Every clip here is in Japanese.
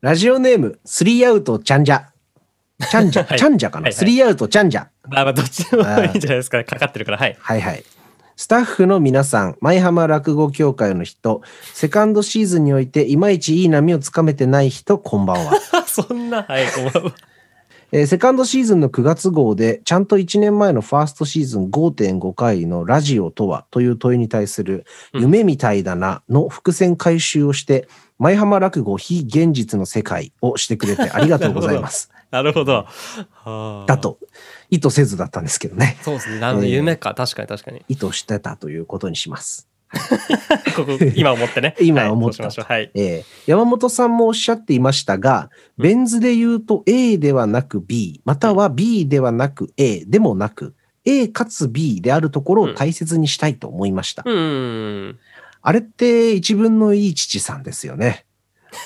ラジオネーム、スリーアウトちゃんじゃ。ちゃんじゃ、はいちゃんじゃかな？はいはいスリーアウトちゃんじゃ。まあまあどっちでもいいんじゃないですか。かかってるから。はい。はいはい。スタッフの皆さん、舞浜落語協会の人、セカンドシーズンにおいていまいちいい波をつかめてない人、こんばんは。そんな、はい、こんばんは。えーセカンドシーズンの9月号で、ちゃんと1年前のファーストシーズン5.5回のラジオとはという問いに対する、うん夢みたいだなの伏線回収をして、舞浜落語非現実の世界をしてくれてありがとうございます。なるほど。は あだ。と、意図せずだったんですけどね。そうですね。なるほど。えー夢か。確かに確かに。意図してたということにします。ここ、今思ってね。今思ったはいしまし。はい。えー山本さんもおっしゃっていましたが、うんベン図で言うと A ではなく B、または B ではなく A でもなく、A かつ B であるところを大切にしたいと思いました。うーん。あれって一分のいい父さんですよね。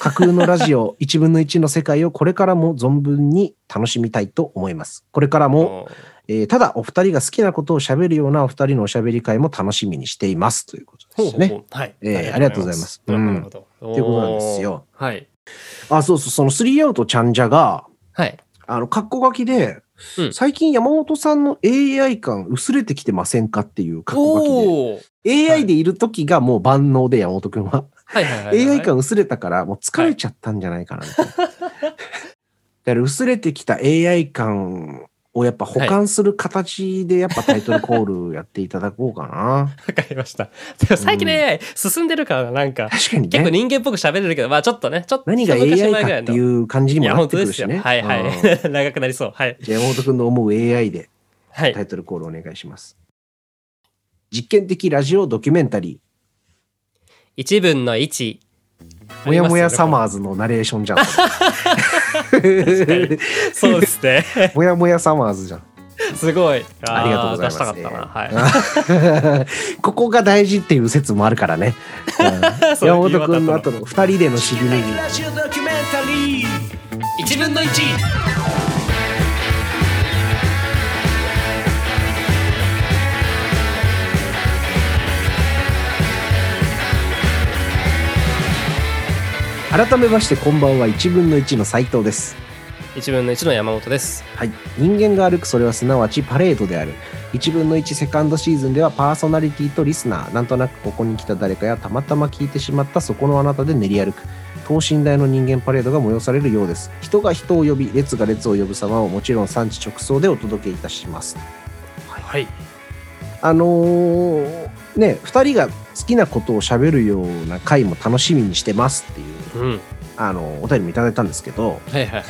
架空のラジオ 一分の一の世界をこれからも存分に楽しみたいと思います。これからも、もえーただお二人が好きなことを喋るようなお二人のおしゃべり会も楽しみにしていますということう、ですね。ほうほうはい。えーありがとうございますなるほどうんいうことなんですよ。はい。あ、そうそう、そのスリーアウトちゃんじゃが、はい。あの、カッコ書きで、うん最近山本さんの AI 感薄れてきてませんかっていうカッコ書きで。AI でいる時がもう万能で山本くんは。はいはいはいはい。AI 感薄れたからもう疲れちゃったんじゃないかなみたいな。だから薄れてきた AI 感をやっぱ保管する形でやっぱタイトルコールやっていただこうかな。わかりました。でも最近の AI 進んでるからなんか、確かに結構ね。人間っぽく喋れるけど、まあちょっとね、ちょっと何が AI かっていう感じにもなっ。てくるしね。はいはうんい。長くなりそう。はい。じゃあ山本くんの思う AI ではいタ。イトルコールお願いします。実験的ラジオドキュメンタリ一分の一。ー、もやもやサマー。ーズのナレーションじゃん。そうですね。もやもやサマーズじゃん。すごい。ありがとうございます。出したかったな。はい。い。ここが大事っていう説もあるからね。うん山本君の後の二人での尻ねぎ。ラジオドキュメンタリー一分の一。改めましてこんばんは1分の1の斉藤です。一分の一の山本です。はい。人間が歩くそれはすなわちパレードである。1分の1セカンドシーズンではパーソナリティとリスナー、なんとなくここに来た誰かやたまたま聞いてしまったそこのあなたで練り歩く。等身大の人間パレードが催されるようです。人が人を呼び、列が列を呼ぶ様をもちろん産地直送でお届けいたします。はい。あのーね、2人が好きなことを喋るような回も楽しみにしてますっていう、うん。あのお便りもいただいたんですけど、はいはいはい。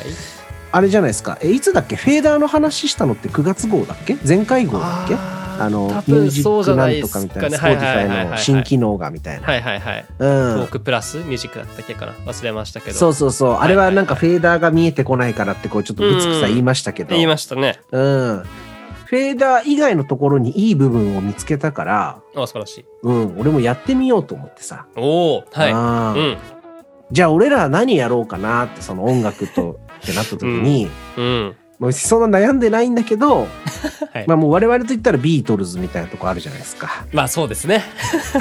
あれじゃないですか。え、いつだっけ？フェーダーの話したのって9月号だっけ？前回号だっけ？ああの、多ミュージックないんとかみたいな、ね。スポーティファイの新機能がみたいな。はいはいはい。うトーん。クプラスミュージックだったっけかな？忘れましたけど。そうそうそう。あれはなんかフェーダーが見えてこないからって、こうちょっとぶつくさうん言いましたけど。言いましたね。うん。フェーダー以外のところにいい部分を見つけたから、あ、素晴らしい。うん、俺もやってみようと思ってさ。おおはい。うん。じゃあ俺ら何やろうかなってその音楽とってなった時に、うん。もうそんな悩んでないんだけど、はいまあもう我々と言ったらビートルズみたいなとこあるじゃないですか。まあそうですね。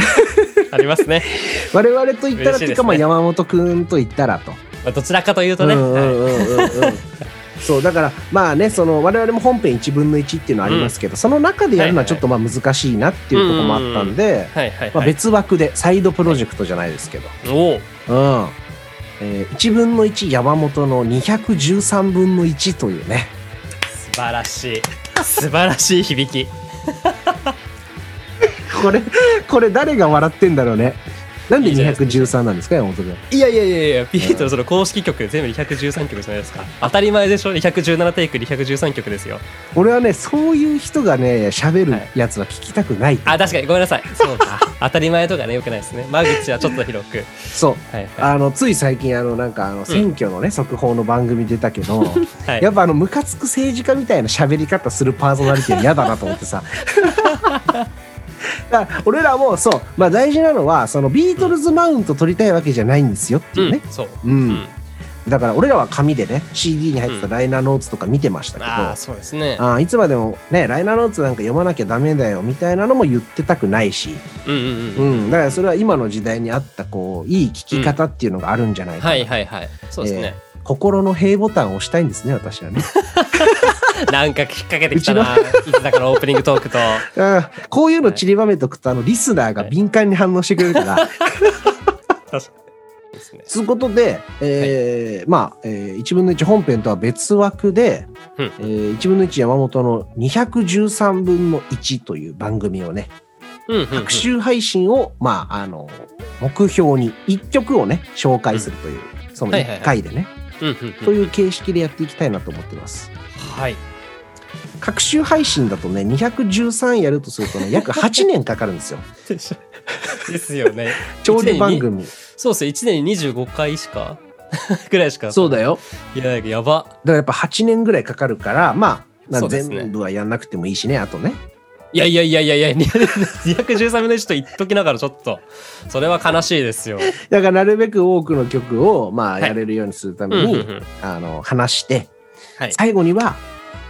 ありますね。我々と言ったらっていうか、まあ山本くんと言ったらと。まあどちらかというとね。うんうんはいうんうんうん そうだからまあねその我々も本編1分の1っていうのはありますけど、その中でやるのはちょっとまあ難しいなっていうところもあったんで。別枠でサイドプロジェクトじゃないですけど、おおうんえー1分の1山本の213分の1というね素晴らしい。素晴らしい響き。これこれ誰が笑ってんだろうねなんでいいじゃないです213なんですか山本君いやいやいやいや、ビートルズの公式曲全部213曲じゃないですか。当たり前でしょ ?217 テイク213曲ですよ。俺はねそういう人がね喋るやつは聞きたくない、あ、確かにごめんなさい。そうか。当たり前とかね、よくないですね。間口はちょっと広く。そうはいはい。あのつい最近あのなんかあの選挙のね、速報の番組出たけどはいやっぱあのムカつく政治家みたいな喋り方するパーソナリティは嫌だなと思ってさだから俺らもそう、まあ、大事なのはそのビートルズマウント取りたいわけじゃないんですよっていうね、うん、そう。うん。だから俺らは紙でね CD に入ってたライナーノーツとか見てましたけど、ああそうですね。あーいつまでもねライナーノーツなんか読まなきゃダメだよみたいなのも言ってたくないし、うんうんううん。ん、だからそれは今の時代に合ったこういい聞き方っていうのがあるんじゃないかな、はいはいはい。そうですね、心の平ボタンを押したいんですね私はね なんか引っ掛けてきたないつだからオープニングトークと。うん。こういうの散りばめとくとあのリスナーが敏感に反応してくれるから。ですねつうことで、えーまあ、えー1分の1本編とは別枠で、うん。えー1分の1山本の213分の1という番組をね、各週配信を、まあ、あの、目標に1曲をね、紹介するという、その1はいはいはい。回でね、という形式でやっていきたいなと思ってます。はい。各週配信だとね、213やるとするとね、約8年かかるんですよ。ですよね。長寿番組。そうっすよ。1年に25回しか ぐらいしかそうだよ。いややば。だからやっぱ8年ぐらいかかるから、まあ、全部はやんなくてもいいしね、あとね。いやいやいやいやいや213分の1と言っときながらちょっと。それは悲しいですよ。だからなるべく多くの曲を、まあ、はい。やれるようにするために、うんうんうん。あの、話して、はい。最後には、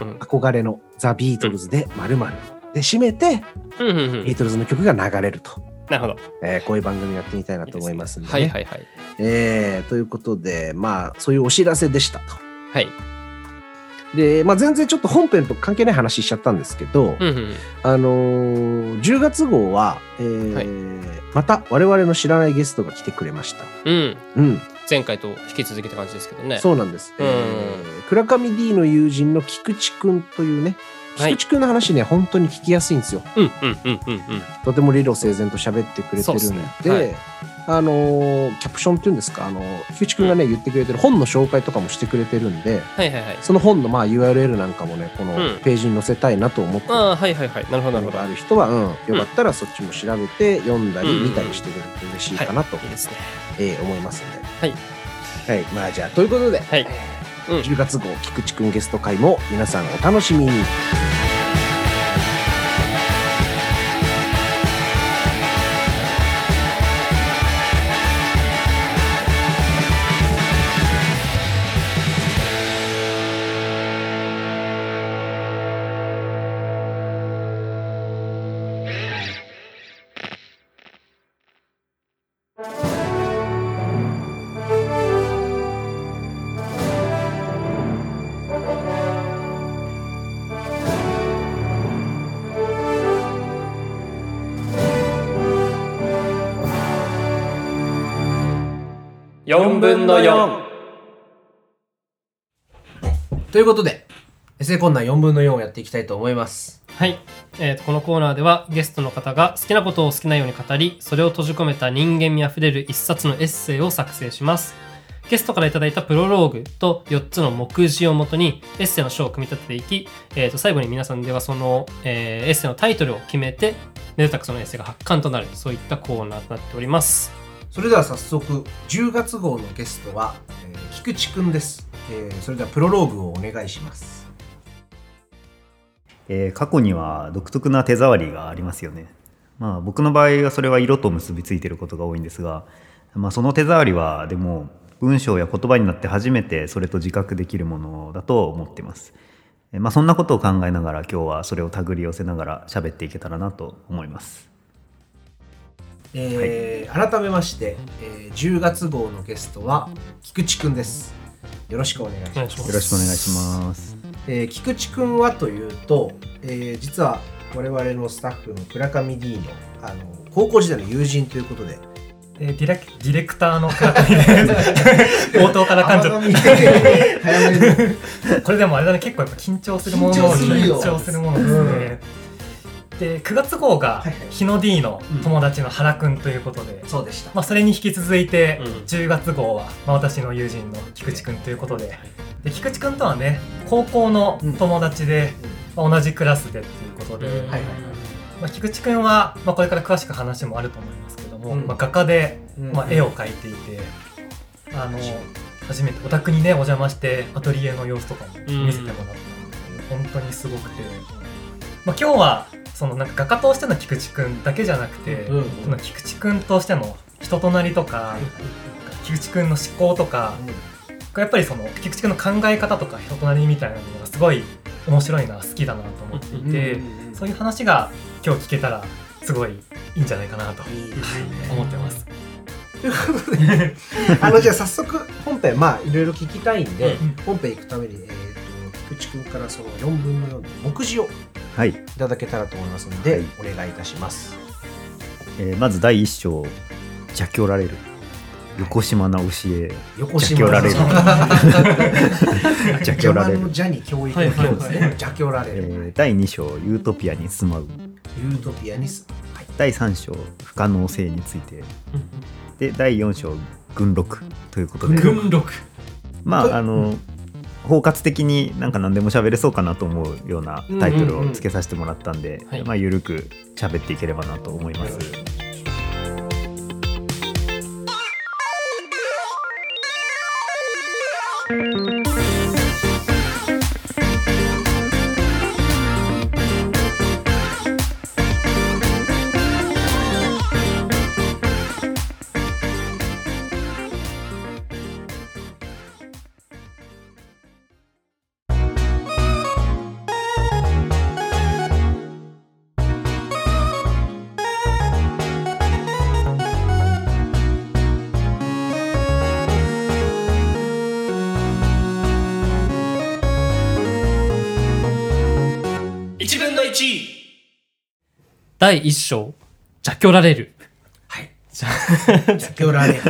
うん。憧れのザ・ビートルズで〇〇。で締めて、うんうんうん。ビートルズの曲が流れると。なるほど。えーこういう番組やってみたいなと思いますんで、ね。はいはいはい。えーということで、まあ、そういうお知らせでしたと。はい。で、まあ、全然ちょっと本編と関係ない話しちゃったんですけど、うんうんうん。あのー10月号は、えーはい。また我々の知らないゲストが来てくれました。うん。うん、前回と引き続きって感じですけどね。そうなんです。うん。えー倉上 D の友人の菊池くんというね、はい。菊池くんの話ね、本当に聞きやすいんですよ。うんうんうんうんうん。とても理路整然と喋ってくれてるんで、そうっすね。はい。あのーキャプションっていうんですか、あの菊池くんがね、言ってくれてる本の紹介とかもしてくれてるんで、はいはいはい。その本のまあ URL なんかもね、このうん。ページに載せたいなと思って。るああはいはいはい。なるほどなるほど。ある人は、うん、よかったらそっちも調べて読んだりうん見たりしてくれると嬉しいかなと、い。いですね。えー思いますんで。はい。はい、まあじゃあ、ということで、はい10月号菊池くんゲスト会も皆さんお楽しみに。4分の4ということで、エセコンナー4分の4をやっていきたいと思います。はい、えーとこのコーナーではゲストの方が好きなことを好きなように語りそれを閉じ込めた人間味あふれる一冊のエッセイを作成します。ゲストからいただいたプロローグと4つの目次をもとにエッセイの章を組み立てていき、えー、と最後に皆さんではその、えーエッセイのタイトルを決めてめでたくそのエッセイが発刊となるそういったコーナーとなっておりますそれでは早速、10月号のゲストは、えー菊池くんです、えーそれではプロローグをお願いします。えー過去には独特な手触りがありますよね。まあ僕の場合はそれは色と結びついていることが多いんですが、まあ、その手触りはでも文章や言葉になって初めてそれと自覚できるものだと思ってます。えーまあ、そんなことを考えながら今日はそれを手繰り寄せながら喋っていけたらなと思います。えー改めまして、えー10月号のゲストは菊池くんです。よろしくお願いします。よろしくお願いします。えー菊池くんはというと、えー実は我々のスタッフの倉上 D のあの高校時代の友人ということで、えーディレクディレクターの倉上です。冒頭から感情。これでもあれだね、結構やっぱ緊張するもの緊張するよ緊張するものですね。で、9月号が日野 D の友達の原くんということで、そうでした。まあそれに引き続いて、うん。10月号は、まあ、私の友人の菊池くんということで、で菊池くんとはね、高校の友達で、まあ、同じクラスでっていうことで、うん。はいはいまあ、菊池くんは、まあ、これから詳しく話もあると思いますけども、うん。まあ、画家で、うん。まあ、絵を描いていて、あの初めてお宅にねお邪魔してアトリエの様子とかも見せてもらったので、本当にすごくて、まあ、今日はそのなんか画家としての菊池くんだけじゃなくて、うんその菊池くんとしての人となりとか、菊池くんの思考とかやっぱりその菊池君の考え方とか人となりみたいなのがすごい面白いな好きだなと思っていて、そういう話が今日聞けたらすごいいいんじゃないかなと。いい思ってます。ということで。あのじゃあ早速本編まあいろいろ聞きたいんで、うん本編行くために、えー、と菊池君からその4分の4の目次をはい、いただけたらと思いますので、はい。お願いいたします。えーまず第一章邪教られる。横島な教え横邪教られる。邪邪教られる。邪に教育の教ですね。邪教られえる。ー第2章ユートピアに住まう。ユートピアにす。はい。第3章不可能性について。で第4章軍録ということで。軍録。まああの包括的になんか何でも喋れそうかなと思うようなタイトルをつけさせてもらったんで、はいまあゆるく喋っていければなと思います。1第1章。邪教られる。はい。じ ゃ邪教られる。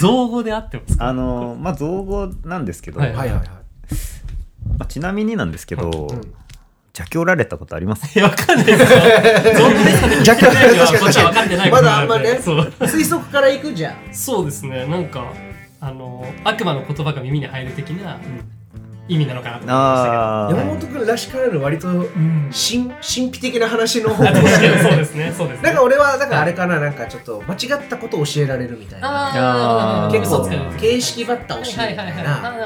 造語であってますか？あのまあ造語なんですけど、はいはいはい。はい。まあ、ちなみになんですけど、うん。邪教られたことあります？いやわかんないですよ。邪教られる。確こっちは分かってないまだあんまね。そう。推測からいくじゃん。そうですね。なんかあの悪魔の言葉が耳に入る的な意味なのかなと思いまあ山本君らしからぬ割とうん。神神秘的な話の方したけど確かにそうですね。そうですね。なんか俺はだからあれかななんかちょっと間違ったことを教えられるみたいな。結構形式ばった教えみたいな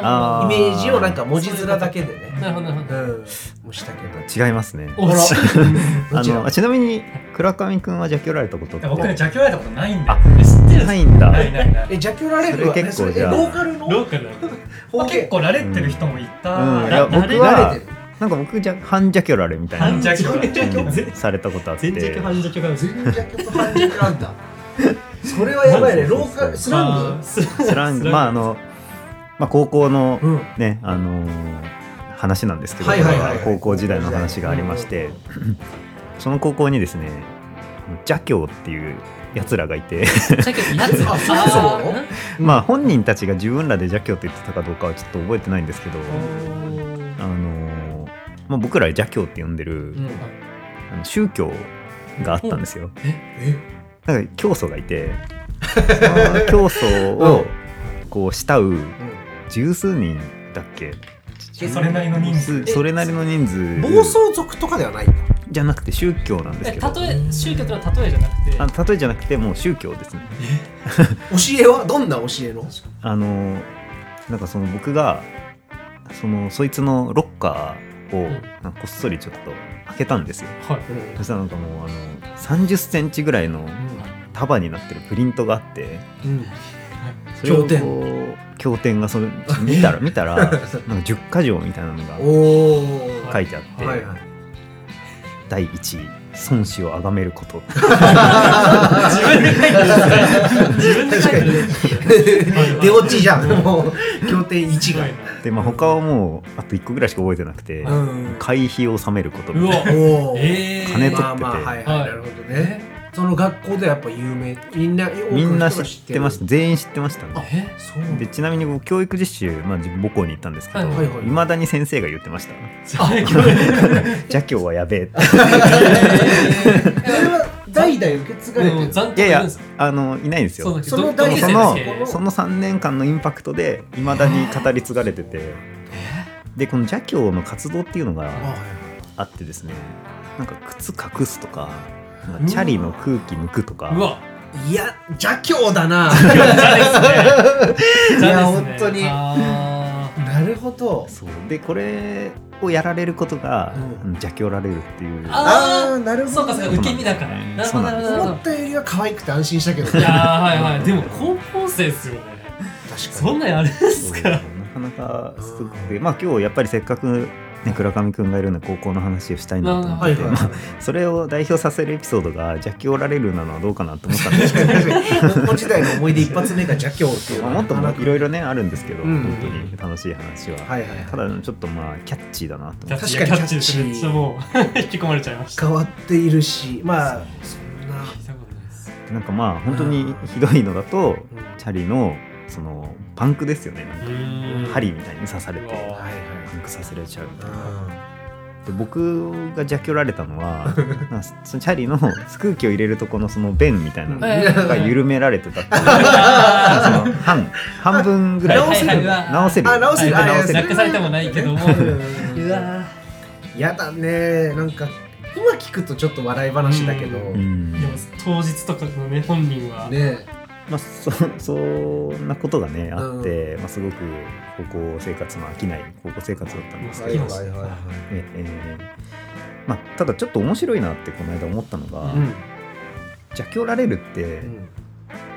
あイメージをなんか文字面だけでね。うん。もしたけど。違いますね。あ のあちなみに倉上くんは邪教られたことって？僕ね邪教られたことないんだよ。え知ってるないんだ。え。邪教られる？結構それじゃローカルの？ローカル。結構られてる人もいた。うん。いやな僕慣はれてるなんか僕じゃ半邪教られみたいな半邪教？うんされたことあって。全弱半邪教がある全邪教と半邪教なんだ。それはやばいね。ローカルスラング？ススラング。まああの、まあ、高校のうん。ねあのー話なんですけど、はいはいはい高校時代の話がありまして、その高校にですね邪教っていうやつらがいて。まあ本人たちが自分らで邪教って言ってたかどうかはちょっと覚えてないんですけど、あのーまあ、僕ら邪教って呼んでる、うん。あの宗教があったんですよ。えなんか教祖がいてその教祖をこう慕う十数人だっけ？えそれなりの人数。それなりの人数。暴走族とかではないんだじゃなくて宗教なんですえけど。例え宗教とは例えじゃなくて？あ例えじゃなくてもう宗教ですね。教えは？どんな教えの？あのなんかその僕がそのそいつのロッカーをこっそりちょっと開けたんですよ。はい。そしたらなんかもうあの30センチぐらいの束になってるプリントがあってうん。それを経典がそれ見たら 見たら なんか10箇条みたいなのが書いてあって、はいはい。第1位孫子を崇めること。自分で書いてる自分で書いてる出落ちじゃん。もう経典1が。で、まあ、他はもうあと1個ぐらいしか覚えてなくて、うん。会費を納めること金取ってて。まあまあはいはいはい。なるほどねその学校でやっぱ有名みんなみんな多くの人が知ってました。全員知ってましたね。えそう。でちなみに僕教育実習、まあ、自分母校に行ったんですけど、はいはいはい。だに先生が言ってました。邪教はやべえって。それは代々受け継がれてる。残いやいやるんですあのいないんです。よそのそのその3年間のインパクトでいまだに語り継がれてて。でこの邪教の活動っていうのがあってですねなんか靴隠すとかチャリの空気抜くとか。うわいや邪教だな。いや本当に。あなるほど。そう。でこれをやられることが、うん。邪教られるっていう。ああーなるーほど。ねそうかそうか受け身だから。思ったよりは可愛くて安心したけどどいやーはいはい。でも高校生ですよね確かそんなんやるんですか？なかながすごくて。まあ今日やっぱりせっかく、ね、倉上くんがいるので高校の話をしたいなと思って、はいはい。まあ、それを代表させるエピソードが邪気おられるなのはどうかなと思ったんですけど。高校時代の思い出一発目が邪教っていうまあもっともいろいろねあるんですけど、うん。本当に楽しい話は、はいはい。はいただちょっとまあキャッチーだなと思って。確かにキャッチですねちょっともう引き込まれちゃいました。変わっているしまあそんななんかまあ本当にひどいのだと、うんチャリのそのパンクですよね。なんかうん。針みたいに刺されて。はいはいパンクさせられちゃうみたいな。うで僕が邪気をられたのは そのチャリの空気を入れるとこのその弁みたいなのが緩められてたっていう。その半半分ぐらい。直せる。直せる。あ直せる。はいあいやなくされてもないけども。うん。うわやだねなんか今聞くとちょっと笑い話だけど、うん。でも当日とかのね本人は。ねまあ、そ そんなことがねあって、まあ、すごく高校生活の飽きない高校生活だったんですけど、はいはいはい。ええまあ、ただちょっと面白いなってこの間思ったのが、うん。邪られるって、うん。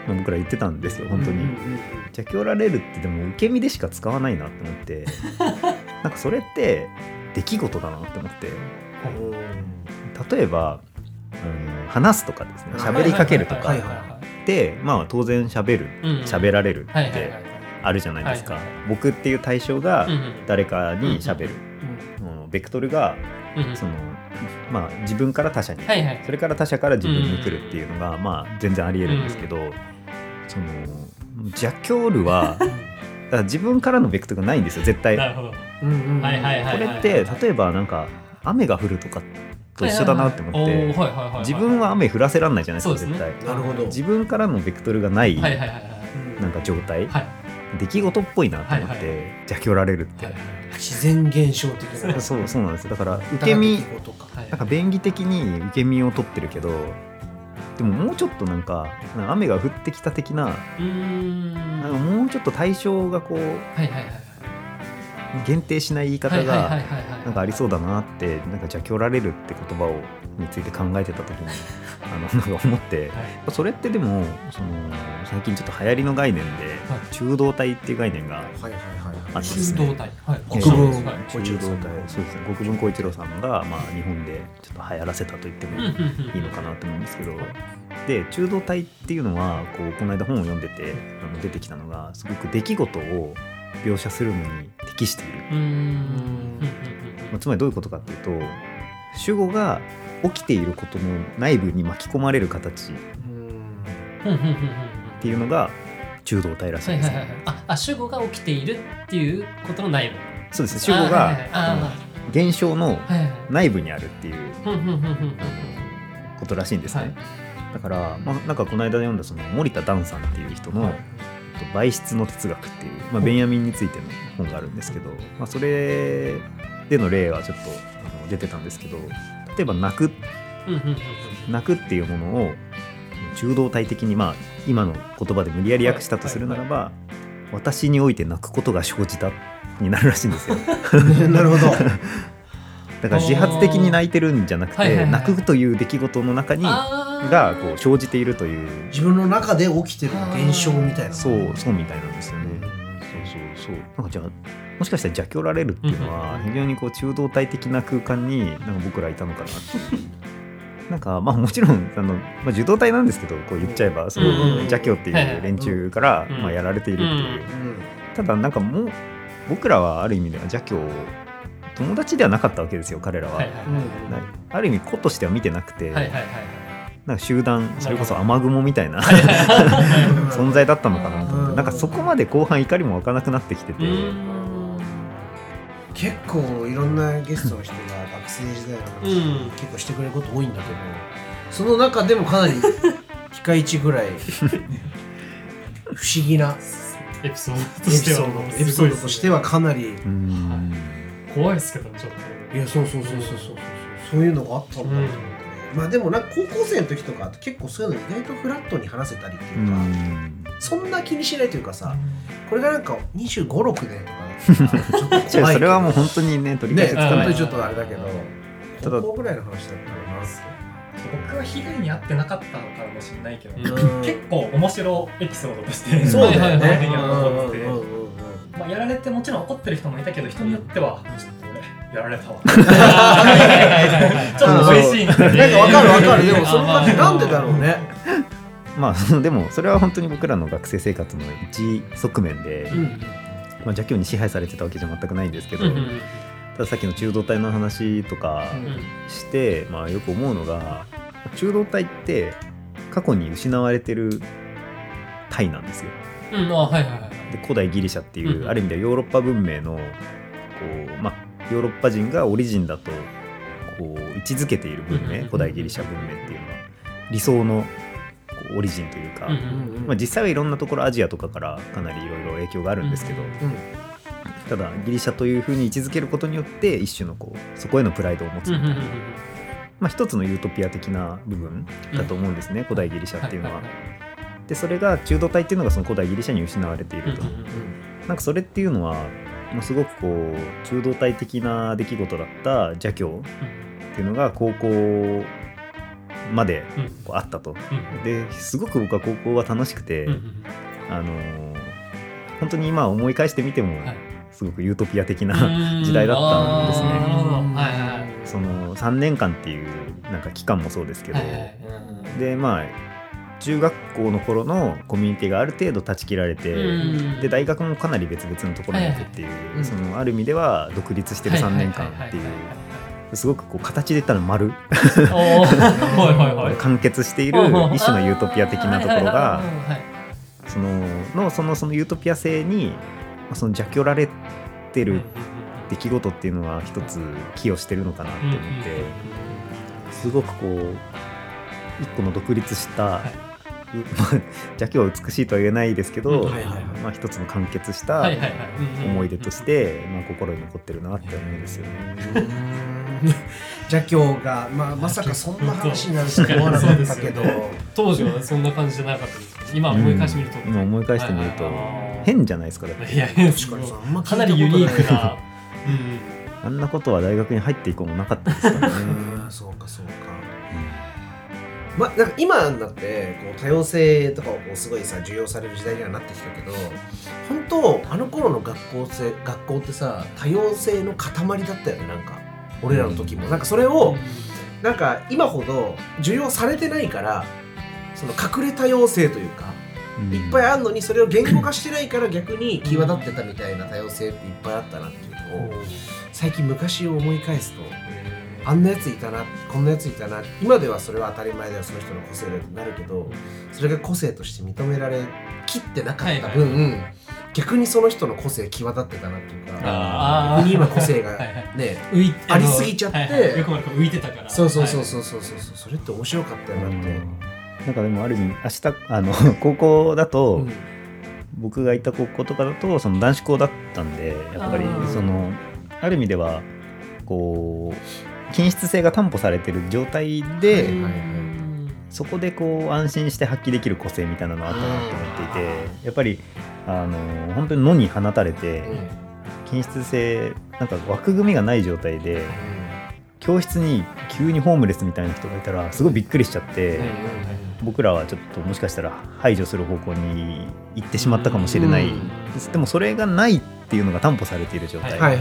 まあ僕ら言ってたんですよ本当に。うんうん邪気おられるってでも受け身でしか使わないなって思って。なんかそれって出来事だなって思って。うん例えば、うん、話すとかですね。はい喋りかけるとか。はいでまあ当然喋る。うん喋られるってあるじゃないですか。僕っていう対象が誰かに喋る、うんベクトルがそのまあ自分から他者に、それから他者から自分に来るっていうのが、まあ全然ありえるんですけど、その邪教ルは 自分からのベクトルがないんですよ絶対。これって例えばなんか雨が降るとかと一緒だなって思って自分は雨降らせらんないじゃないですか絶対。なるほど。自分からのベクトルがないはいはいはいはい。なんか状態はい。出来事っぽいなと思っはいて邪気おられるって。はい自然現象的な。そうそうなんですよ。だから受け身なんか便宜的に受け身を取ってるけどでももうちょっとなんか雨が降ってきた的なうーん。なんかもうちょっと対象がこうはいはいはい限定しない言い方がなんかありそうだなってなんか邪気おられるって言葉をについて考えてた時に あのなんか思ってはい。それってでもその最近ちょっと流行りの概念ではい。中道体っていう概念があってですね。中道体。はい。国分はい中道体。そうですね。国分光一郎さんがまあ日本でちょっと流行らせたと言ってもいいのかなと思うんですけど。で中道体っていうのはこうこの間本を読んでてあの出てきたのがすごく出来事を描写するのに適している、うーんうんうんうん。まあ、つまりどういうことかっていうと主語が起きていることの内部に巻き込まれる形。っていうのが中道体らしいんです。ねはいはいはいはい。ああ主語が起きているっていうことの内部。そうです。ね主語が現象の内部にあるっていうことらしいんですね、はい。だから、まあ、なんかこの間読んだその森田ダンさんっていう人のはい「媒質の哲学」っていう、まあ、ベンヤミンについての本があるんですけど、まあ、それでの例はちょっとあの出てたんですけど例えば泣く。泣くっていうものを中道体的にまあ今の言葉で無理やり訳したとするならば、私において泣くことが生じたになるらしいんですよ。なるほど だから自発的に泣いてるんじゃなくてはいはいはい泣くという出来事の中にがこう生じているという。自分の中で起きてる現象みたいな。そうそうみたいなんですよね。そうそうそう。なんかじゃあもしかしたら邪気おられるっていうのは非常にこう中道体的な空間になんか僕らいたのかなっていう。なんかまあもちろんあの、まあ、受動体なんですけどこう言っちゃえばそのうん邪教っていう連中からうんまあやられているっていう。うんただなんかもう僕らはある意味では邪教友達ではなかったわけですよ彼らは。はいはいうんなある意味子としては見てなくて、はいはいはいなんか集団それこそ雨雲みたいなはいはい 存在だったのかなと思っうん。てなんかそこまで後半怒りも湧かなくなってきてて、結構いろんなゲストの人が学生時代の話、うん。結構してくれること多いんだけどその中でもかなり ピカイチぐらい不思議なエピソードエとしてはピソードエピソードとしてはかなり怖いですけどねちょっと。いやそうそうそうそうそう。そうそういうのがあったんだ。と思ってね、まあでもなんか高校生の時とか結構そういうの意外とフラットに話せたりっていうか、そんな気にしないというかさこれがなんか2 5 6でとかちょっと怖い それはもう本当にね取り返しつねかない、本当にちょっとあれだけどただ高校ぐらいの話だったらな僕は被害に遭ってなかったのかもしれないけど、結構面白いエピソードとしてそうだよねまあ、やられてもちろん怒ってる人もいたけど人によっては、ちょっと俺やられたわ。ちょっと嬉しいな。なんかわかるわかる。でも その感じあなんでだろうね。まあそのでもそれは本当に僕らの学生生活の一側面で、うん。まあ、邪教に支配されてたわけじゃ全くないんですけど、うんうんたださっきの中道体の話とかして、まあ、よく思うのが中道体って過去に失われてる体なんですよ。うんうんあはいはいはいで古代ギリシャっていう、うんある意味ではヨーロッパ文明のこう、まあ、ヨーロッパ人がオリジンだとこう位置づけている文明古代ギリシャ文明っていうのは理想のこうオリジンというか、まあ、実際はいろんなところアジアとかからかなりいろいろ影響があるんですけど、うんただギリシャというふうに位置づけることによって一種のこうそこへのプライドを持つみたいな、まあ、一つのユートピア的な部分だと思うんですね、古代ギリシャっていうのは。でそれが中道体っていうのがその古代ギリシャに失われていると。なんかそれっていうのはもうすごくこう中道体的な出来事だった邪教っていうのが高校までこうあったと。ですごく僕は高校は楽しくて、あのー本当に今思い返してみてもはい。すごくユートピア的な 時代だったんですね。その3年間っていうなんか期間もそうですけど、でまあ中学校の頃のコミュニティがある程度断ち切られて、うん。で大学もかなり別々のところに行くっていう、はいそのある意味では独立してる3年間っていうすごくこう形で言ったら丸。おー。はいはいはい完結している一種のユートピア的なところがはいそののそのそのユートピア性にまあその邪教られてる出来事っていうのは一つ寄与してるのかなって思ってすごくこう一個の独立した、はうまあ邪教は美しいとは言えないですけど、うん。はいはいはい。まあ、一つの完結した思い出として、まあ、心に残ってるなって思うんですよね。邪教が、まあ、まさかそんな話になるとは思わなかったけど。当時はそんな感じじゃなかったです。今思い返してみると、うん。今思い返してみると変じゃないですかだって。いやいや確かに。さあんかなりユニークな、あんなことは大学に入っていこうもなかったですからね。うんそうまあ、なんか今になってこう多様性とかをこうすごいさ重要される時代にはなってきたけど本当あの頃の学校生学校ってさ多様性の塊だったよねなんか。俺らの時も、なんかそれをなんか今ほど受容されてないからその隠れ多様性というかうん。いっぱいあるのにそれを言語化してないから逆に際立ってたみたいな多様性っていっぱいあったなっていうのを最近昔を思い返すとあんなやついたなこんなやついたな今ではそれは当たり前ではその人の個性だになるけどそれが個性として認められきってなかった分、はいは逆にその人の個性際立ってたなっていうかあ逆に今個性がはいはい。ね浮いありすぎちゃってはいはい。よくまで浮いてたから。そうそうそううそうそうそうそうそれって面白かったよなって。なんかでもある意味明日あの高校だと、うん僕が行った高校とかだとその男子校だったんでやっぱりそのある意味ではこう均質性が担保されてる状態で、はいはいはい。そこでこう安心して発揮できる個性みたいなのがあったなと思っていてやっぱりあの本当に野に放たれてうん。均質性なんか枠組みがない状態で教室に急にホームレスみたいな人がいたらすごいびっくりしちゃって。僕らはちょっともしかしたら排除する方向に行ってしまったかもしれない、うん。でもそれがないっていうのが担保されている状態、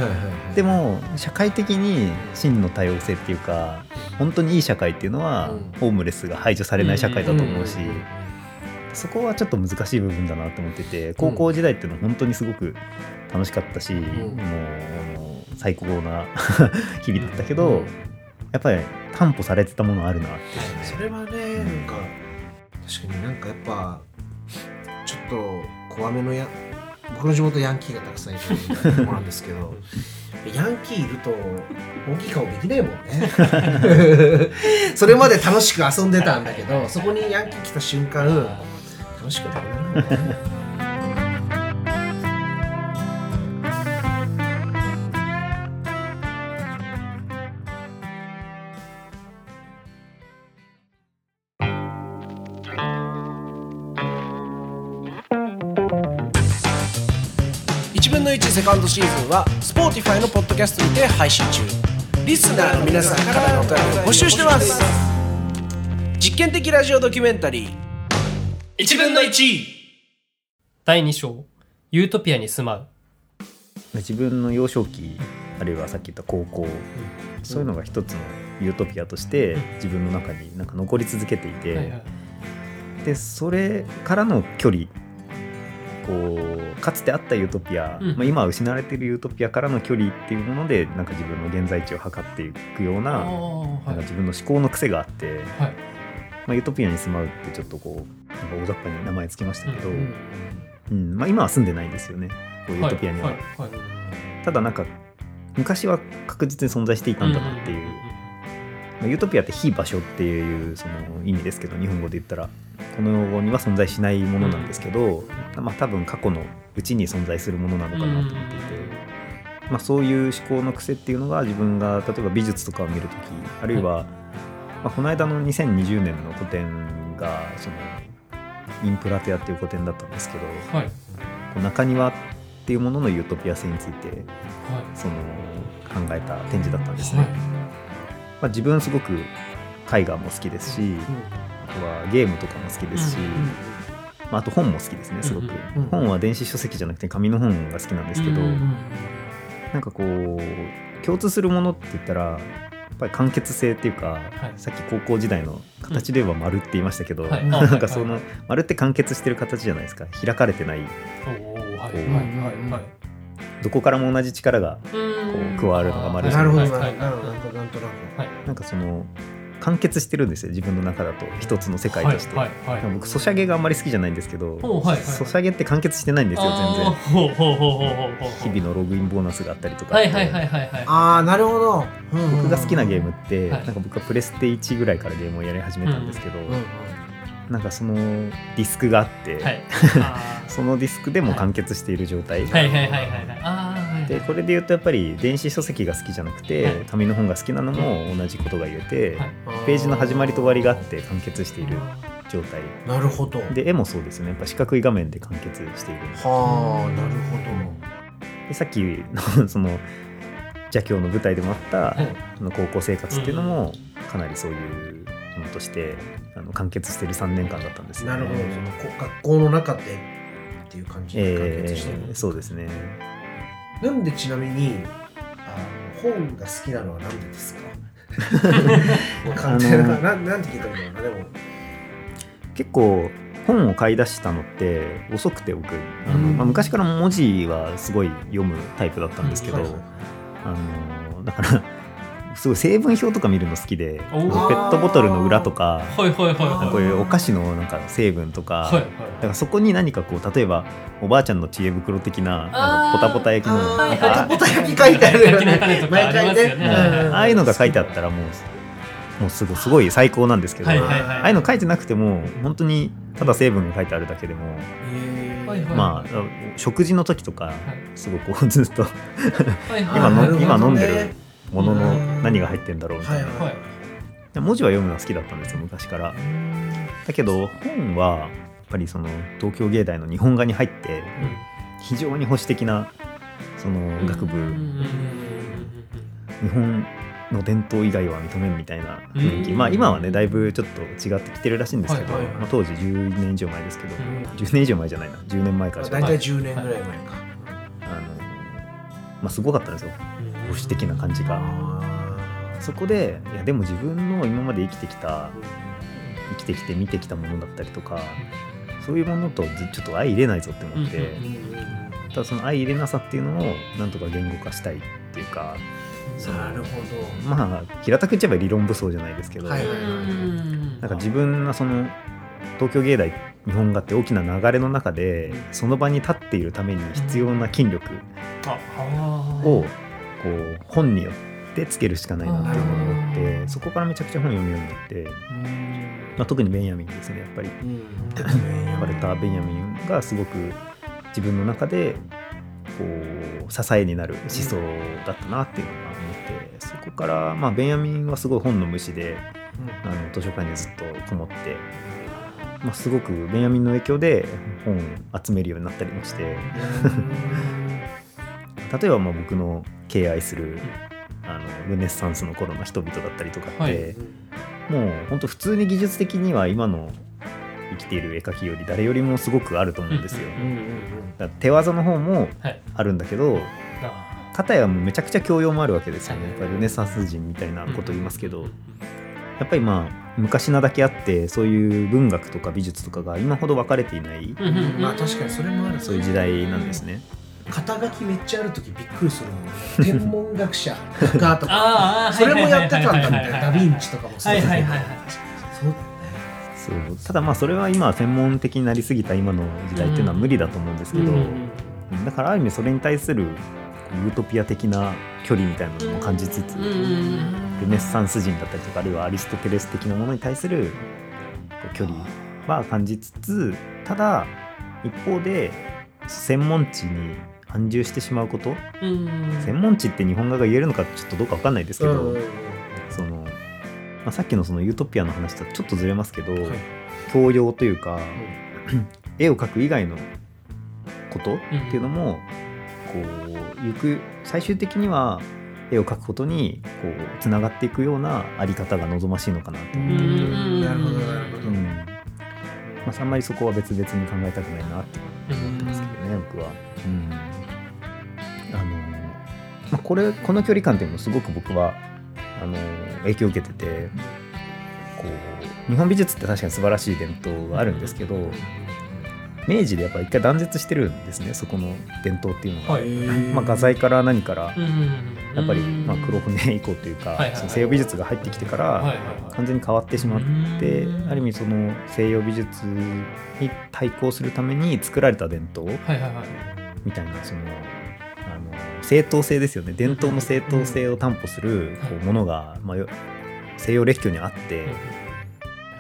でも社会的に真の多様性っていうか本当にいい社会っていうのは、うん。ホームレスが排除されない社会だと思うし、うん。そこはちょっと難しい部分だなと思ってて高校時代っていうのは本当にすごく楽しかったし、もうあの最高な 日々だったけど、うん。やっぱり担保されてたものあるなってねそれはねなんか確かになんかやっぱちょっと怖めのや僕の地元ヤンキーがたくさんいるところなんですけどヤンキーいると大きい顔できないもんね。それまで楽しく遊んでたんだけどそこにヤンキー来た瞬間楽しくなくなるもんね。カンドシーズンは Spotify のポッドキャストにて配信中。リスナーの皆さんからのお便りを募集してます。実験的ラジオドキュメンタリー。1分の1第2章。ユートピアに住まう。自分の幼少期あるいはさっき言った高校、そういうのが一つのユートピアとして自分の中になんか残り続けていて、はいはい。でそれからの距離こうかつてあったユートピア、うん。まあ、今は失われているユートピアからの距離っていうものでなんか自分の現在地を測っていくようあなーはい。なんか自分の思考の癖があって、はい。まあ、ユートピアに住まうってちょっとこうなんか大雑把に名前つきましたけど、ううんんまあ、今は住んでないんですよね。こうユートピアには。ただなんか昔は確実に存在していたんだなっていう、まあユートピアって非場所っていうその意味ですけど日本語で言ったら。この用語には存在しないものなんですけど、まあ多分過去のうちに存在するものなのかなと思っていて、まあ、そういう思考の癖っていうのが自分が例えば美術とかを見るときあるいは、まあ、この間の2020年の個展がそのインプラテアっていう個展だったんですけどはい。中庭っていうもののユートピア性についてはい。その考えた展示だったんですね。はいまあ、自分すごく絵画も好きですし、あとはゲームとかも好きですし、まあ、あと本も好きですねすごく、うんうん本は電子書籍じゃなくて紙の本が好きなんですけど、うんうんなんかこう共通するものって言ったらやっぱり完結性っていうか、い。さっき高校時代の形で言えば丸って言いましたけど、はい。なんかその丸って完結してる形じゃないですか。開かれてないどこからも同じ力がこう加わるのが丸なるほど。なはい。るほどなるほどなんとなんとなくはい。なんかその完結してるんですよ自分の中だと一つの世界として、はいはいはい。僕ソシャゲがあんまり好きじゃないんですけど、おはいはい。ソシャゲって完結してないんですよ全然。日々のログインボーナスがあったりとかああなるほど。僕が好きなゲームムって、はい。なんか僕はプレステ1ぐらいからゲームをやり始めたんですけど、なんかそのディスクがあって、はい。あそのディスクでも完結している状態、ーはいはいはいはいはい。あーはいでこれで言うとやっぱり電子書籍が好きじゃなくて、はい。紙の本が好きなのも同じことが言えて、はい。ページの始まりと終わりがあって完結している状態。なるほど。で絵もそうですよね。やっぱ四角い画面で完結している。はあなるほでさっきの その邪教の舞台でもあった、はい。あの高校生活っていうのもかなりそういうものとしてあの完結している3年間だったんですよ。ね。どなるほど。そのこ学校の中でっていう感じで完え結してるーそうですね。なんでちなみにあの本が好きなのはなんでですか？簡単なななんて聞いたらいいのかな？でも。結構本を買い出したのって遅くて僕あの、うん。まあ、昔から文字はすごい読むタイプだったんですけど、はいはい。あのだからすごい成分表とか見るの好きでペットボトルの裏とかはいはいはいはい。こういうお菓子のなんか成分とか、はいはい。だからそこに何かこう例えばおばあちゃんの知恵袋的ななんかポタポタ焼きのあーなんかポタポタ焼き書いてあるよね。毎回ね。うん。ああいうのが書いてあったらもうもうすごいすごい最高なんですけど、はいはいはい。ああいうの書いてなくても本当にただ成分が書いてあるだけでも、はいはい。まあ食事の時とかはい。すごくこうずっとはいはい今今飲んでるもののうん。何が入ってんだろうみたいな、はいはい。文字は読むのは好きだったんですよ昔から。だけど本はやっぱりその東京芸大の日本画に入って非常に保守的なその学部、日本の伝統以外は認めんみたいな雰囲気、うんまあ今はねだいぶちょっと違ってきてるらしいんですけど、はいはい。はいまあ、当時10年以上前ですけど、うん。10年以上前じゃないな。10年前からじゃない大体10年ぐらい前か。あのまあすごかったんですよ保守的な感じが。あそこでいやでも自分の今まで生きてきた生きてきて見てきたものだったりとかそういうものとずちょっと相入れないぞって思って、ただその相入れなさっていうのをなんとか言語化したいっていうかなるほまあ平たく言っちゃえば理論武装じゃないですけど、はいうん。なんか自分がその東京芸大日本画って大きな流れの中でその場に立っているために必要な筋力をこう本によってつけるしかないなっていうのを思ってうんそこからめちゃくちゃ本読むようになって、まあ、特にベンヤミンですねやっぱり。呼ばれたベンヤミンがすごく自分の中でこう支えになる思想だったなっていうのが思ってそこからまあベンヤミンはすごい本の虫であの図書館にずっとこもって、まあ、すごくベンヤミンの影響で本集めるようになったりもして例えばまあ僕の敬愛するあのルネッサンスの頃の人々だったりとかって、はい。もう本当普通に技術的には今の生きている絵描きより誰よりもすごくあると思うんですよ。だから手技の方もはい。あるんだけど片やもうめちゃくちゃ教養もあるわけですよね。はい。やっぱりルネサンス人みたいなこと言いますけど、うんやっぱりまあ昔なだけあってそういう文学とか美術とかが今ほど分かれていないまあ確かにそれもある。そういう時代なんですね。肩書きめっちゃある時びっくりするもん 天文学者画家とか。それもやってたんだみたいな。ダ・ヴィンチとかもそうはいだけどはいはいはいそう。ただまあそれは今専門的になりすぎた今の時代っていうのは無理だと思うんですけど、うんだからある意味それに対するユートピア的な距離みたいなのも感じつつ、うんルネッサンス人だったりとかあるいはアリストテレス的なものに対する距離は感じつつただ一方で専門地に安住してしまうこと？専門地って日本語が言えるのかちょっとどうか分かんないですけど、そのまあ、さっきのそのユートピアの話とはちょっとずれますけど、はい。教養というか、絵を描く以外のことっていうのも、こうゆく最終的には絵を描くことにこうつながっていくようなあり方が望ましいのかなと。う思ってなるほどなるほど、うん。まあ、あんまりそこは別々に考えたくないなって思ってますけどね、僕は。うんこれこの距離感っていうのもすごく僕はあの影響を受けててこう日本美術って確かに素晴らしい伝統があるんですけど明治でやっぱ一回断絶してるんですねそこの伝統っていうのが。はい。まあ、画材から何からやっぱりまあ黒船以降というか、はいはいはい。その西洋美術が入ってきてから、完全に変わってしまってうん。ある意味その西洋美術に対抗するために作られた伝統みたいなその正当性ですよね。伝統の正当性を担保するこうものが、まあ、よ西洋列強にあって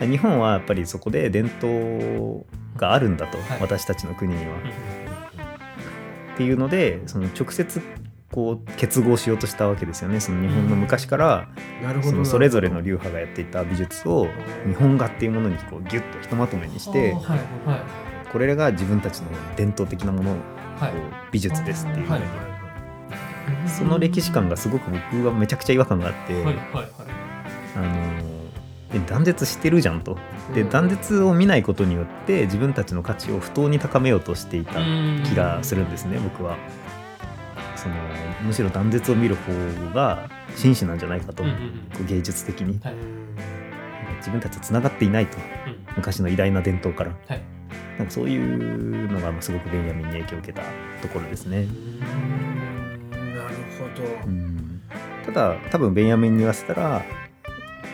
日本はやっぱりそこで伝統があるんだと、はい。私たちの国には。うん。っていうのでその直接こう結合しようとしたわけですよね。その日本の昔からそのそれぞれの流派がやっていた美術を日本画っていうものにこうギュッとひとまとめにしてこれが自分たちの伝統的なものは美術ですっていう、はいその歴史観がすごく僕はめちゃくちゃ違和感があって、はいはいはい。あので断絶してるじゃんと。でうん。断絶を見ないことによって自分たちの価値を不当に高めようとしていた気がするんですね僕は。そのむしろ断絶を見る方が真摯なんじゃないかと、うんうん芸術的に。はい。自分たちとつながっていないとうん。昔の偉大な伝統から。はい。なんかそういうのがまあすごくベンヤミンに影響を受けたところですね、ほど、うん、ただ多分ベンヤミンに言わせたら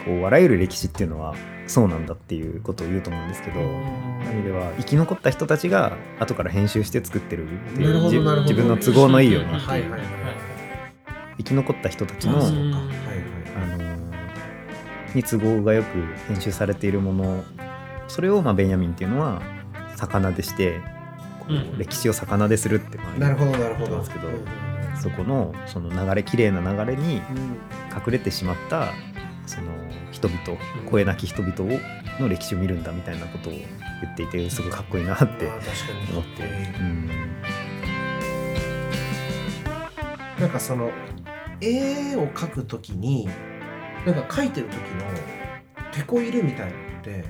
こうあらゆる歴史っていうのはそうなんだっていうことを言うと思うんですけど、そういう意味では生き残った人たちが後から編集して作ってるっていう自分の都合のいいようにっていう生き残った人たちの、あのーに都合がよく編集されているものそれをまあベンヤミンっていうのは魚でして歴史を魚でするってまあなるほどなるほど。ですけど。うんうんそこのその流れ綺麗な流れにうん。隠れてしまったその人々うん。声なき人々をの歴史を見るんだみたいなことを言っていてすごいかっこいいなって思って、うん、なんかその絵を描くときになんか描いてる時の手こ入れみたいなのって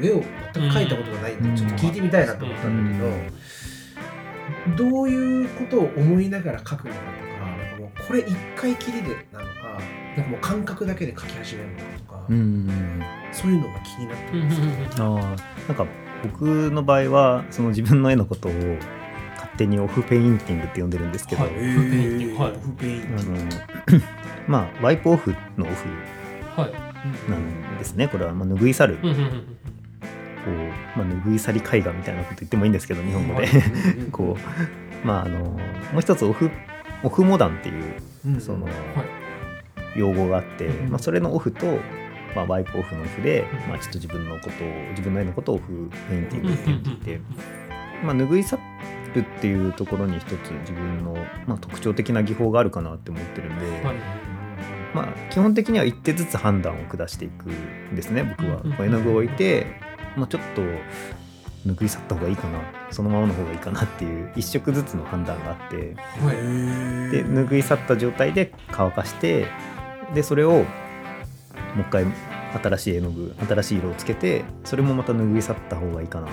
絵を全く描いたことがないんで、うん。ちょっと聞いてみたいなと思ったんだけど、どういうことを思いながら描くのかとかなんかもうこれ一回きりでなのかなんかもう感覚だけで描き始めるのかとか、うんそういうのが気になってます、うんあーなんか僕の場合はその自分の絵のことを勝手にオフペインティングって呼んでるんですけど、はい。えーはい。オフペインあの まあワイプオフのオフはい。なんですね。これはまあ拭い去るこうまあ、拭い去り絵画みたいなこと言ってもいいんですけど日本語で。こうまああのもう一つオフオフモダンっていううんそのはい。用語があって、うんまあ、それのオフと、まあ、ワイプオフのオフで、うんまあ、ちょっと自分のことを自分の絵のことをオフペインティングって言っていて、まあ、拭い去るっていうところに一つ自分の、まあ、特徴的な技法があるかなって思ってるんで、はい。まあ、基本的には一手ずつ判断を下していくんですね僕は。絵の具を置いて、まあ、ちょっと拭い去った方がいいかな。そのままの方がいいかなっていう一色ずつの判断があって。はい。で拭い去った状態で乾かしてでそれをもう一回新しい絵の具新しい色をつけてそれもまた拭い去った方がいいかな。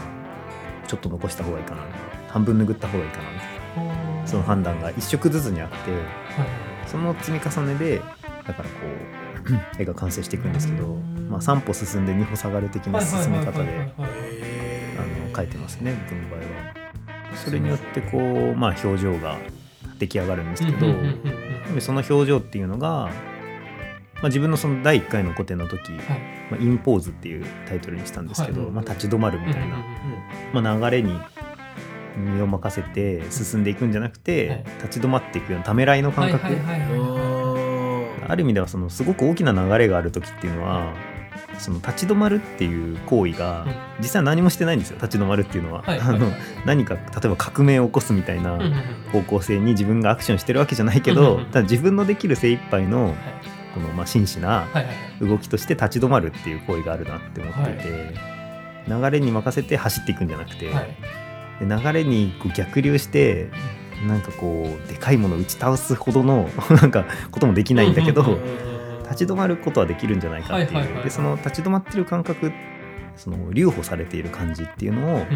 ちょっと残した方がいいかな。半分拭った方がいいかなみたいな。その判断が一色ずつにあってはい。その積み重ねでだからこう 絵が完成していくんですけど、まあ、3歩進んで2歩下がる的な進め方ではいてますね僕の場合は。それによってこう、まあ、表情が出来上がるんですけど、その表情っていうのが、まあ、自分のその第1回の個展の時はい「まあ、インポーズ」っていうタイトルにしたんですけど、はい。まあ、立ち止まるみたいな、まあ、流れに身を任せて進んでいくんじゃなくて、はい。立ち止まっていくようなためらいの感覚、ある意味ではそのすごく大きな流れがある時っていうのはその立ち止まるっていう行為がうん。実際は何もしてないんですよ立ち止まるっていうのは。はい。はいあの何か例えば革命を起こすみたいな方向性に自分がアクションしてるわけじゃないけど、ただ自分のできる精一杯のはい。このまあ真摯なはいはい動きとして立ち止まるっていう行為があるなって思ってい。て、流れに任せて走っていくんじゃなくて、はい。で流れにこう逆流してなんかこうでかいものを打ち倒すほどの なんかこともできないんだけど、立ち止まることはできるんじゃないかっていう、でその立ち止まってる感覚その留保されている感じっていうのを、うん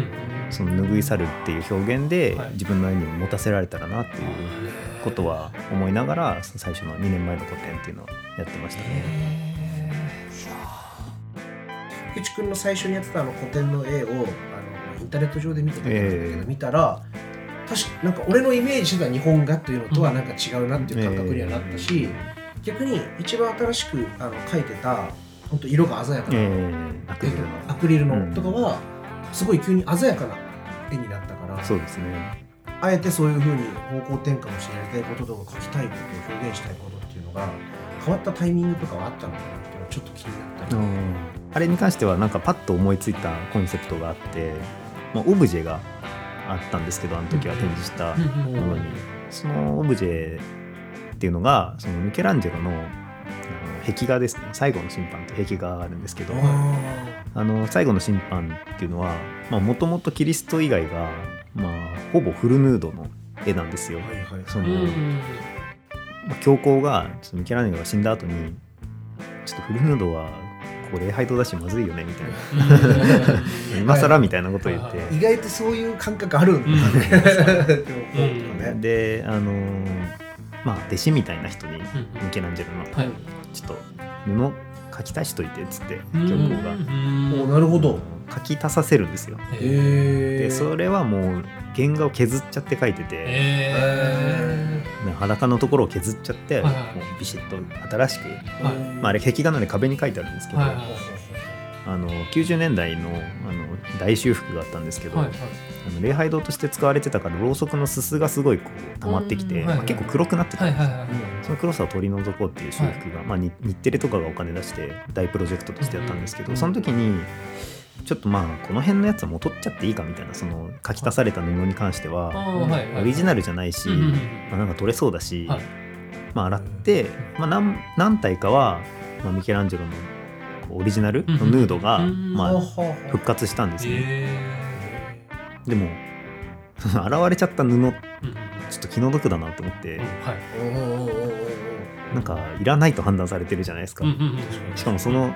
その拭い去るっていう表現ではい。自分の絵に持たせられたらなっていうことは思いながら最初の2年前の個展っていうのをやってましたね。菊池君の最初にやってたあの古典の絵をあのインターネット上で見てたんだけど、ええ。見たら確かなんか俺のイメージしてた日本画というのとはなんか違うなっていう感覚にはなったし、逆に一番新しくあの描いてた本当色が鮮やかな、えー、アクリルの。アクリルの、うん。とかはすごい急に鮮やかな絵になったからそうですね。あえてそういうふうに方向転換をしてやりたいこととか描きたいこと表現したいことっていうのが変わったタイミングとかはあったのかなっていうのはちょっと気になったり、あれに関してはなんかパッと思いついたコンセプトがあって、まあ、オブジェがあったんですけどあの時は展示したものに。そのオブジェっていうのがそのミケランジェロのあの壁画ですね。最後の審判って壁画があるんですけどあの最後の審判っていうのはもともとキリスト以外が、まあ、ほぼフルヌードの絵なんですよ。はいはい。そのまあ教皇がちょっとミケランジェロが死んだ後にちょっとフルヌードはここ礼拝堂だしまずいよねみたいな。う ん今更みたいなことを言って、はい。意外とそういう感覚あるんだね、であのーまあ弟子みたいな人にミうん。ケランジェロの？はい。ちょっと布書き足しといてっつってうん教皇が。おなるほど。書き足させるんですよ。でそれはもう原画を削っちゃって書いてて、裸のところを削っちゃって、はいはい。もうビシッと新しく、はい。まあ、あれ壁画なんで壁に書いてあるんですけど、はいはいあの90年代のあの大修復があったんですけど、はいはいあの礼拝堂として使われてたからろうそくのすすがすごいこう溜まってきて、まあ結構黒くなってたんですよ、その黒さを取り除こうっていう修復が、まあ、に日テレとかがお金出して大プロジェクトとしてやったんですけど、うんその時にちょっとまあこの辺のやつはもう取っちゃっていいかみたいなその書き足された布に関してあはオリジナルじゃないし、まあ、なんか取れそうだし、はい。まあ、洗って、まあ、何何体かは、まあ、ミケランジェロのオリジナルのヌードが、うんまあ、は復活したんですね。へでも 現れちゃった布ちょーうん。うんっと気の毒だなと思って、はい。なんかいらないと判断されてるじゃないですか。うんうんうん。しかもその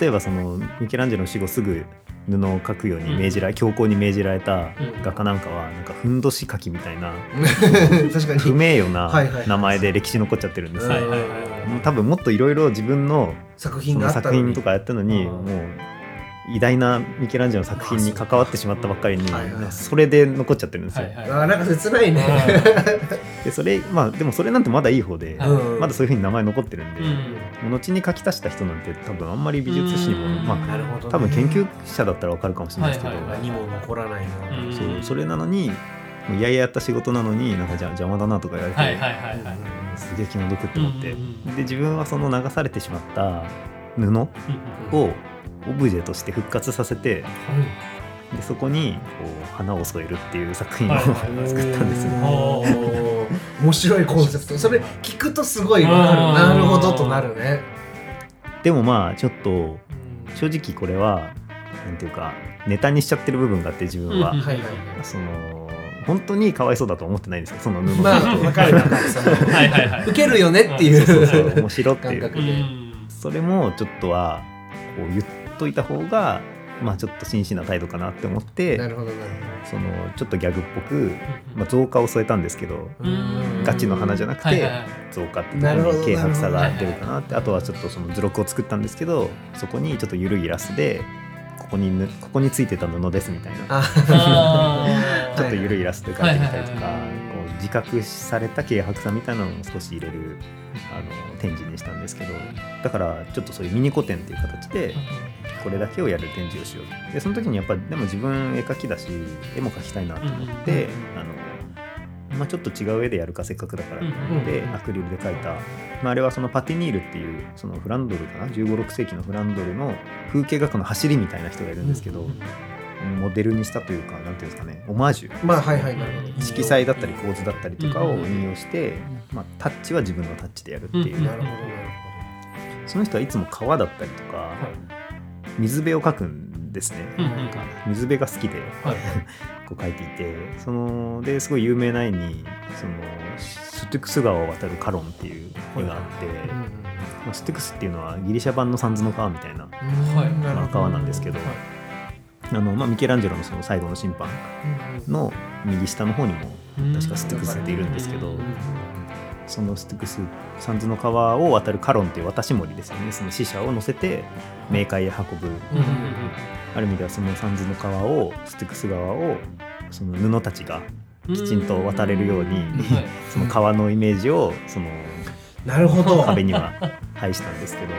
例えばそのミケランジェロの死後すぐ布を描くように命じられ、強行に命じられたうん。画家なんかはなんかふんどし書きみたいな 確かに。不名誉な名前で歴史残っちゃってるんですよ。はいはい多分もっといろいろ自分の作品があったのに。作品とかやったのにうん。もう偉大なミケランジェロの作品に関わってしまったばっかりにはいはい。それで残っちゃってるんですよ。はいはい。あーなんか切ないね。でそれまあでもそれなんてまだいい方で、はい。うん。まだそういうふうに名前残ってるんで、うん。後に書き足した人なんて多分あんまり美術史にも、うん。まなるほどね。あ多分研究者だったらわかるかもしれないですけど、はいはいはい。何も残らないなうんそうそれなのにもういやいややった仕事なのになんかじゃ邪魔だなとか言われて、はいはいはいはい。すげえ気の毒って思って、で自分はその流されてしまった布をオブジェとして復活させてでそこにこう花を添えるっていう作品を、はい。はいはい作ったんですよ。おー。おー面白いコンセプト。それ聞くとすごいわかる。うんなるほどとなるね。でもまあちょっと正直これはなんていうかネタにしちゃってる部分があって自分は、うんはいはい。その本当にかわいそうだとは思ってないんですよ。その布のまあこと。をわかるわかる。その はいはいはい。受けるよねっていう。そうそうそう。面白っていう。それもちょっとはこう言っといた方がまあちょっと真摯な態度かなって思ってなるほどなるそのちょっとギャグっぽく、まあ、増加を添えたんですけどガチの花じゃなくて増加ってとこなるほどろに軽薄さが出るかなってあとはちょっとその図録を作ったんですけどそこにちょっと緩いイラストでここにぬここについてた布ですみたいな。ちょっと緩いイラストで描いてみたりとか自覚された軽薄さみたいなのを少し入れるあの展示にしたんですけどだからちょっとそういうミニ古典っていう形でこれだけをやる展示をしよう。でその時にやっぱりでも自分絵描きだし絵も描きたいなと思って、うんあのまあ、ちょっと違う絵でやるかせっかくだからとうん思って、うん。アクリルで描いた、まあ、あれはそのパティニールっていうそのフランドルかな？1 5 6世紀のフランドルの風景画家の走りみたいな人がいるんですけど、モデルにしたというかなんていうんですかねオマージュ。まあはいはいなるほど。色彩だったり構図だったりとかをうん。引用して、まあ、タッチは自分のタッチでやるっていう、うん。なるほどなるその人はいつも川だったりとか、水辺を描くんですね、うんか水辺が好きではいこう描いていてそのですごい有名な絵にそのステュクス川を渡るカロンっていう絵があって、ほどうんまあ、ステュクスっていうのはギリシャ版のサンズの川みたいな、うん。はい。まあ川なんですけど、あのまあ、ミケランジェロのその最後の審判うんの右下の方にもうん。確かステュクスっているんですけど、うんそのスティクス三途の川を渡るカロンっていう渡し守ですよね。その死者を乗せて冥界へ運ぶ、ある意味ではその三途の川をスティクス川をその布たちがきちんと渡れるように、その川のイメージをそのなるほど。壁には配したんですけど